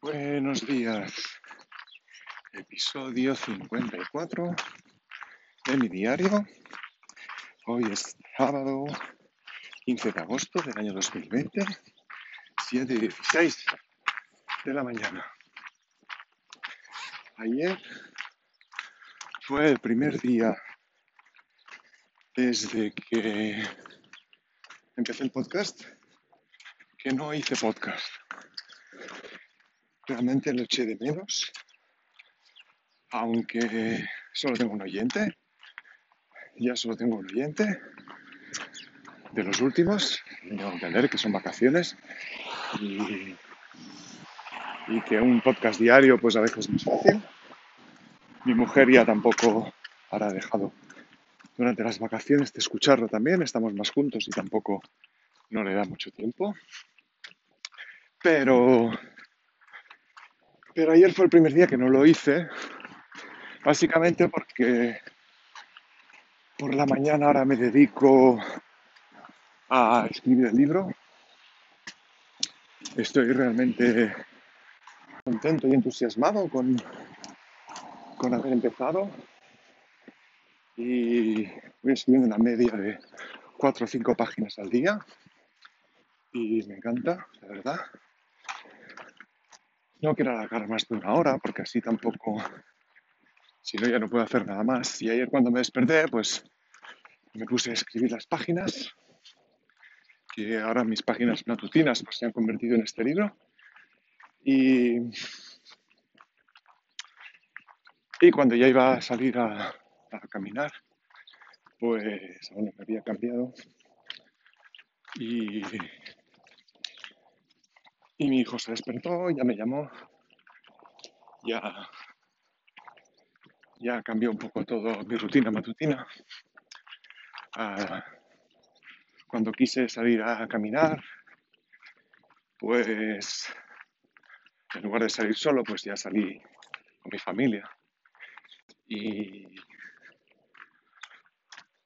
Buenos días. Episodio 54 de mi diario. Hoy es sábado 15 de agosto del año 2020, 7 y 16 de la mañana. Ayer fue el primer día desde que empecé el podcast que no hice podcast realmente lo eché de menos, aunque solo tengo un oyente, ya solo tengo un oyente de los últimos, tengo que entender que son vacaciones y, y que un podcast diario pues a veces es más fácil. Mi mujer ya tampoco habrá dejado durante las vacaciones de escucharlo también, estamos más juntos y tampoco no le da mucho tiempo. Pero pero ayer fue el primer día que no lo hice, básicamente porque por la mañana ahora me dedico a escribir el libro. Estoy realmente contento y entusiasmado con, con haber empezado y voy escribiendo una media de cuatro o cinco páginas al día y me encanta, la verdad. No quiero alargar más de una hora porque así tampoco, si no ya no puedo hacer nada más. Y ayer cuando me desperté, pues me puse a escribir las páginas, que ahora mis páginas matutinas pues, se han convertido en este libro. Y, y cuando ya iba a salir a, a caminar, pues aún no me había cambiado. Y y mi hijo se despertó, ya me llamó, ya, ya cambió un poco todo mi rutina matutina. Ah, cuando quise salir a caminar, pues en lugar de salir solo, pues ya salí con mi familia. Y,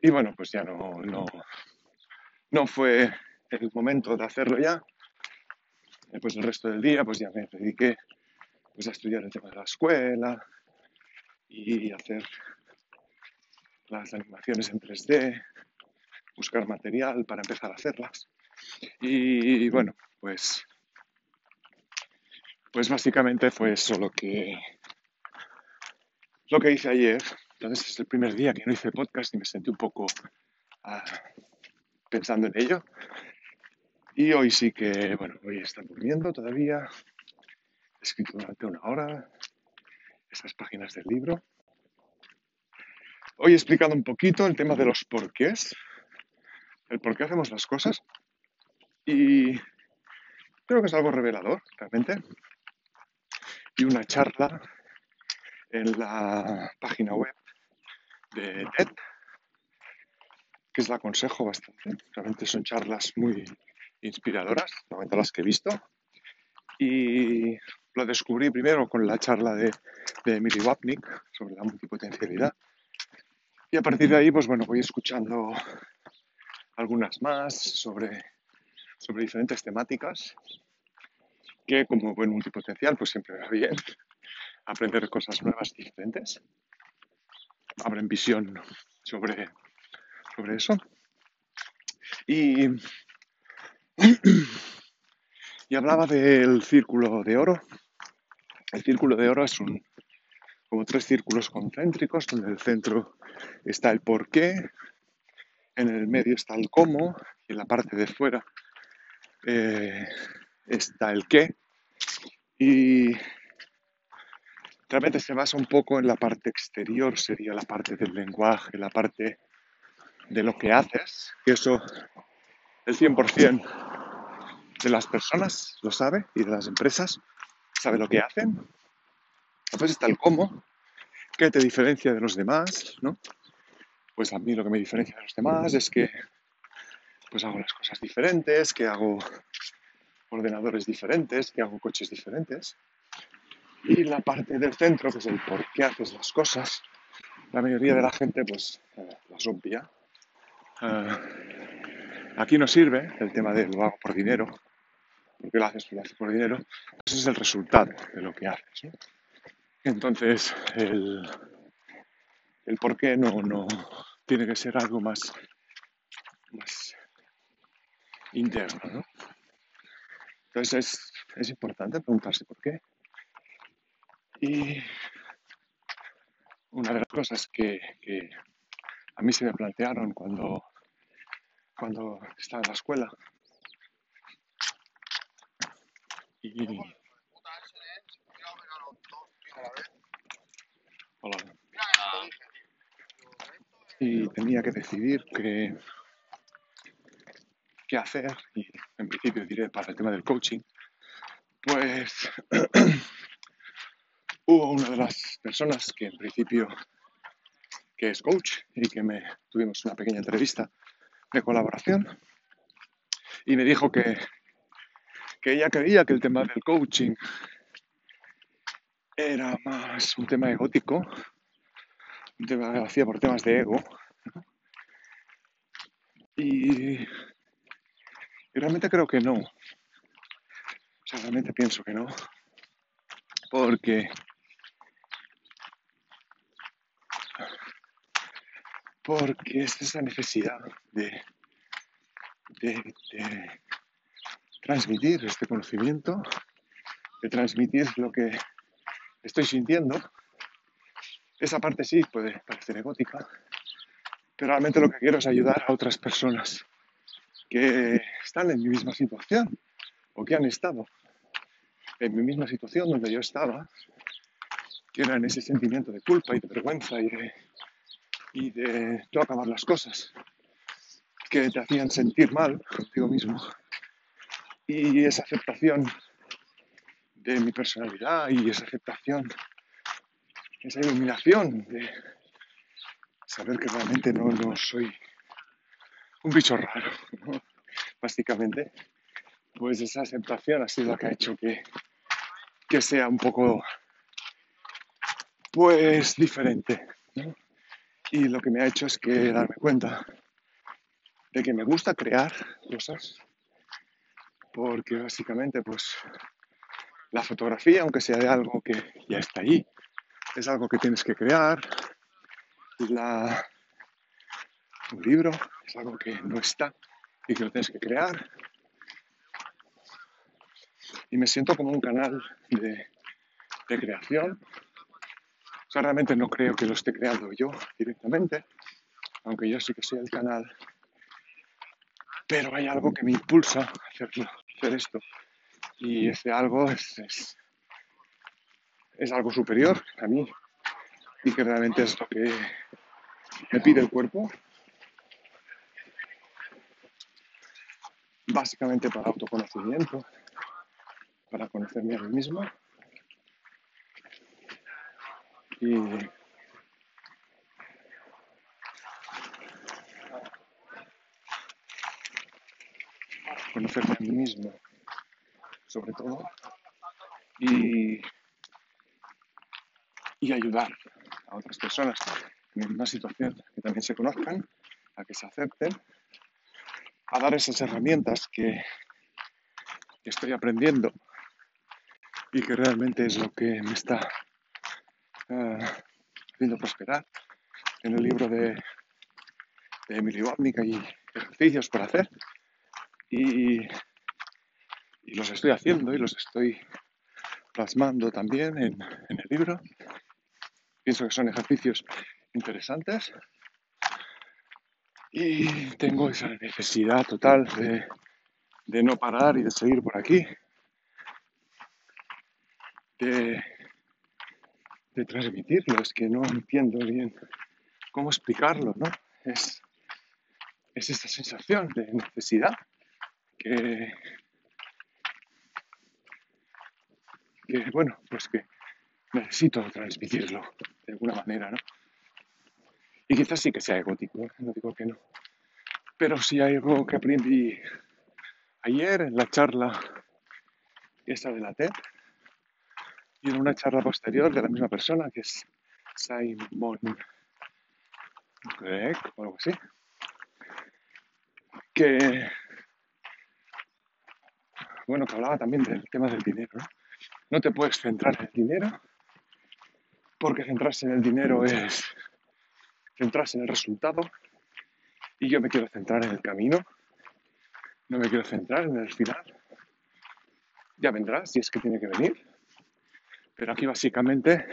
y bueno, pues ya no, no, no fue el momento de hacerlo ya, Después el resto del día pues ya me dediqué pues, a estudiar el tema de la escuela y hacer las animaciones en 3D, buscar material para empezar a hacerlas. Y bueno, pues, pues básicamente fue eso lo que, lo que hice ayer. Entonces es el primer día que no hice podcast y me sentí un poco ah, pensando en ello. Y hoy sí que, bueno, hoy están durmiendo todavía. He escrito durante una hora esas páginas del libro. Hoy he explicado un poquito el tema de los porqués, el por qué hacemos las cosas. Y creo que es algo revelador, realmente. Y una charla en la página web de TED, que es la aconsejo bastante. Realmente son charlas muy inspiradoras, de las que he visto. Y lo descubrí primero con la charla de, de Emily Wapnick sobre la multipotencialidad. Y a partir de ahí, pues bueno, voy escuchando algunas más sobre, sobre diferentes temáticas que como buen multipotencial, pues siempre va bien aprender cosas nuevas y diferentes. Abren visión sobre, sobre eso. Y y hablaba del círculo de oro. El círculo de oro es un, como tres círculos concéntricos, donde en el centro está el por qué, en el medio está el cómo, y en la parte de fuera eh, está el qué. Y realmente se basa un poco en la parte exterior, sería la parte del lenguaje, la parte de lo que haces, eso el 100% de las personas lo sabe y de las empresas sabe lo que hacen. Después está el cómo, que te diferencia de los demás, ¿no? Pues a mí lo que me diferencia de los demás es que pues hago las cosas diferentes, que hago ordenadores diferentes, que hago coches diferentes. Y la parte del centro, que es el por qué haces las cosas, la mayoría de la gente pues eh, las obvia. Uh, Aquí no sirve el tema del lo hago por dinero, por qué lo haces, lo haces por dinero, ese es el resultado de lo que haces. Entonces, el, el por qué no, no tiene que ser algo más, más interno. ¿no? Entonces es, es importante preguntarse por qué. Y una de las cosas que, que a mí se me plantearon cuando, cuando estaba en la escuela y tenía que decidir qué, qué hacer y en principio diré para el tema del coaching. Pues hubo una de las personas que en principio que es coach y que me tuvimos una pequeña entrevista de colaboración y me dijo que, que ella creía que el tema del coaching era más un tema egótico, un tema que hacía por temas de ego. Y, realmente creo que no. O sea, realmente pienso que no. Porque porque es esa necesidad de transmitir este conocimiento, de transmitir lo que estoy sintiendo. Esa parte sí puede parecer egótica, pero realmente lo que quiero es ayudar a otras personas que están en mi misma situación o que han estado en mi misma situación donde yo estaba, que era ese sentimiento de culpa y de vergüenza y de, y de no acabar las cosas, que te hacían sentir mal contigo mismo. Y esa aceptación de mi personalidad y esa aceptación, esa iluminación de saber que realmente no, no soy un bicho raro, básicamente, pues esa aceptación ha sido la que ha hecho que, que sea un poco, pues, diferente. Y lo que me ha hecho es que darme cuenta de que me gusta crear cosas, porque básicamente, pues, la fotografía, aunque sea de algo que ya está ahí, es algo que tienes que crear. La, un libro es algo que no está y que lo tienes que crear. Y me siento como un canal de, de creación. O sea, realmente no creo que lo esté creando yo directamente, aunque yo sí que soy el canal. Pero hay algo que me impulsa a hacerlo, esto. Y ese algo es, es, es algo superior a mí y que realmente es lo que me pide el cuerpo. Básicamente para autoconocimiento, para conocerme a mí mismo. Y conocerme a mí mismo, sobre todo. Y, y ayudar a otras personas en misma situación que también se conozcan, a que se acepten, a dar esas herramientas que, estoy aprendiendo y que realmente es lo que me está eh, haciendo prosperar en el libro de, de Emily Wapnick hay ejercicios para hacer y, los estoy haciendo y los estoy plasmando también en, el libro. Pienso que son ejercicios interesantes y tengo esa necesidad total de, de no parar y de seguir por aquí, de, de transmitirlo. Es que no entiendo bien cómo explicarlo, ¿no? Es, es esta sensación de necesidad que, bueno, pues que necesito transmitirlo de alguna manera, ¿no? Y quizás sí que sea egótico, ¿eh? no digo que no. Pero sí hay algo que aprendí ayer en la charla esta de la TED y en una charla posterior de la misma persona que es Simon Greg o algo así, que bueno, que hablaba también del tema del dinero, ¿no? No te puedes centrar en el dinero, porque centrarse en el dinero es centrarse en el resultado, y yo me quiero centrar en el camino, no me quiero centrar en el final. Ya vendrá, si es que tiene que venir. Pero aquí básicamente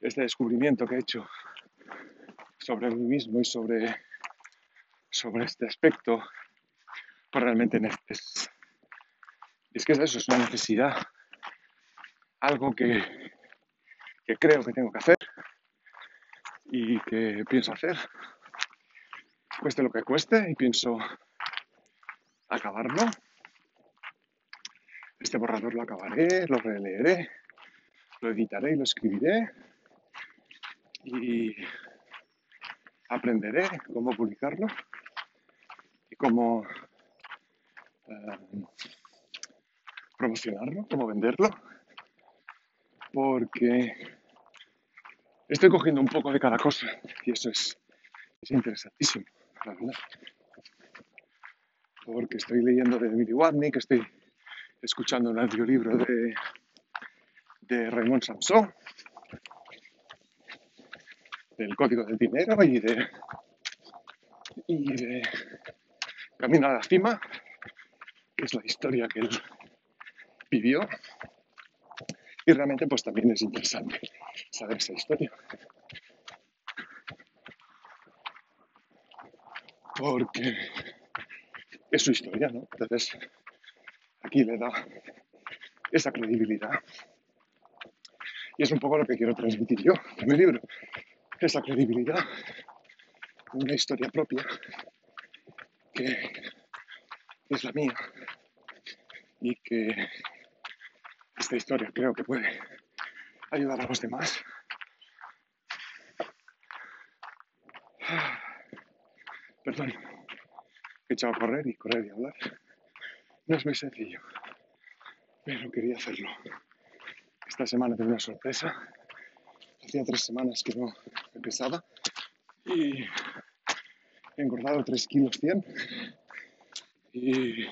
este descubrimiento que he hecho sobre mí mismo y sobre, sobre este aspecto, pues realmente es, es que eso, es una necesidad, algo que, que creo que tengo que hacer y que pienso hacer, cueste lo que cueste, y pienso acabarlo. Este borrador lo acabaré, lo releeré, lo editaré y lo escribiré y aprenderé cómo publicarlo y cómo eh, promocionarlo, cómo venderlo, porque estoy cogiendo un poco de cada cosa y eso es, es interesantísimo, la verdad. Porque estoy leyendo de Emily Watney, que estoy escuchando un audiolibro de, de Raymond Samson, del Código del Dinero y de, y de Camino a la Cima, que es la historia que él vivió. Y realmente pues también es interesante saber esa historia. Porque es su historia, ¿no? Entonces, aquí le da esa credibilidad. Y es un poco lo que quiero transmitir yo en mi libro, esa credibilidad, una historia propia que es la mía y que esta historia creo que puede ayudar a los demás. Perdón he echado a correr y correr y hablar. No es muy sencillo, pero quería hacerlo. Esta semana tengo una sorpresa. Hacía tres semanas que no empezaba y he engordado 3 kilos 100 y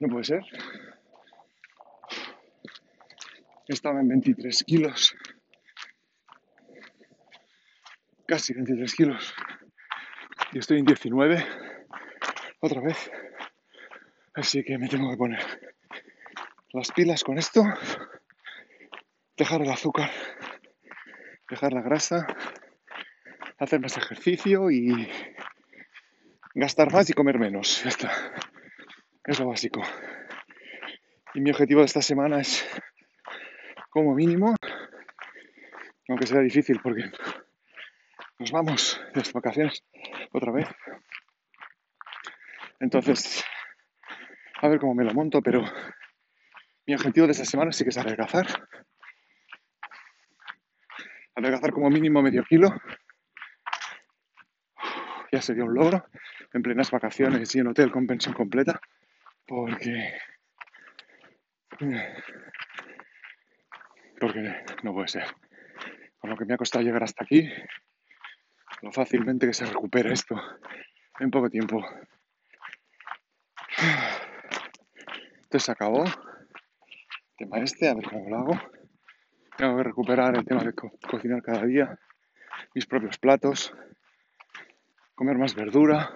no puede ser. Estaba en 23 kilos, casi 23 kilos y estoy en 19 otra vez. Así que me tengo que poner las pilas con esto, dejar el azúcar, dejar la grasa, hacer más ejercicio y gastar más y comer menos. Ya está. Es lo básico. Y mi objetivo de esta semana es, como mínimo, aunque sea difícil porque nos vamos de las vacaciones otra vez. Entonces, a ver cómo me lo monto, pero mi objetivo de esta semana sí que es adelgazar. Adelgazar como mínimo medio kilo. Ya sería un logro en plenas vacaciones y en hotel con pensión completa. Porque. Porque no puede ser. Con lo que me ha costado llegar hasta aquí, lo fácilmente que se recupera esto en poco tiempo. Entonces se acabó. El tema este, a ver cómo lo hago. Tengo que recuperar el tema de cocinar cada día, mis propios platos, comer más verdura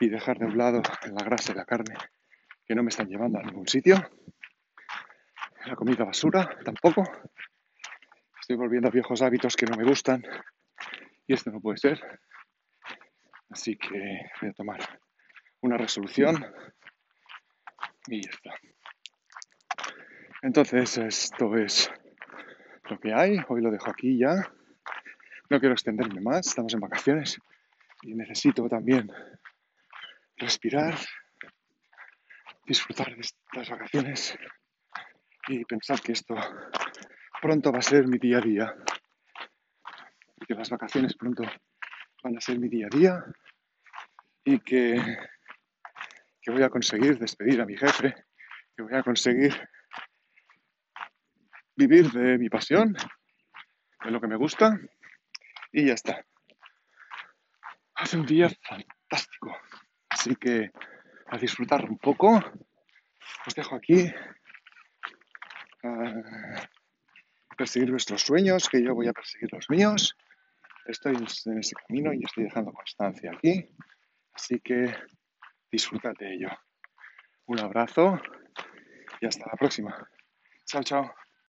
y dejar de un lado la grasa y la carne que no me están llevando a ningún sitio. La comida basura tampoco. Estoy volviendo a viejos hábitos que no me gustan y esto no puede ser. Así que voy a tomar una resolución y ya está. Entonces esto es lo que hay. Hoy lo dejo aquí ya. No quiero extenderme más. Estamos en vacaciones y necesito también respirar, disfrutar de estas vacaciones y pensar que esto pronto va a ser mi día a día que las vacaciones pronto van a ser mi día a día y que, que voy a conseguir despedir a mi jefe, que voy a conseguir vivir de mi pasión, de lo que me gusta y ya está. Hace un día fantástico, así que a disfrutar un poco. Os dejo aquí a perseguir vuestros sueños, que yo voy a perseguir los míos. Estoy en ese camino y estoy dejando constancia aquí. Así que disfrutad de ello. Un abrazo y hasta la próxima. Chao, chao.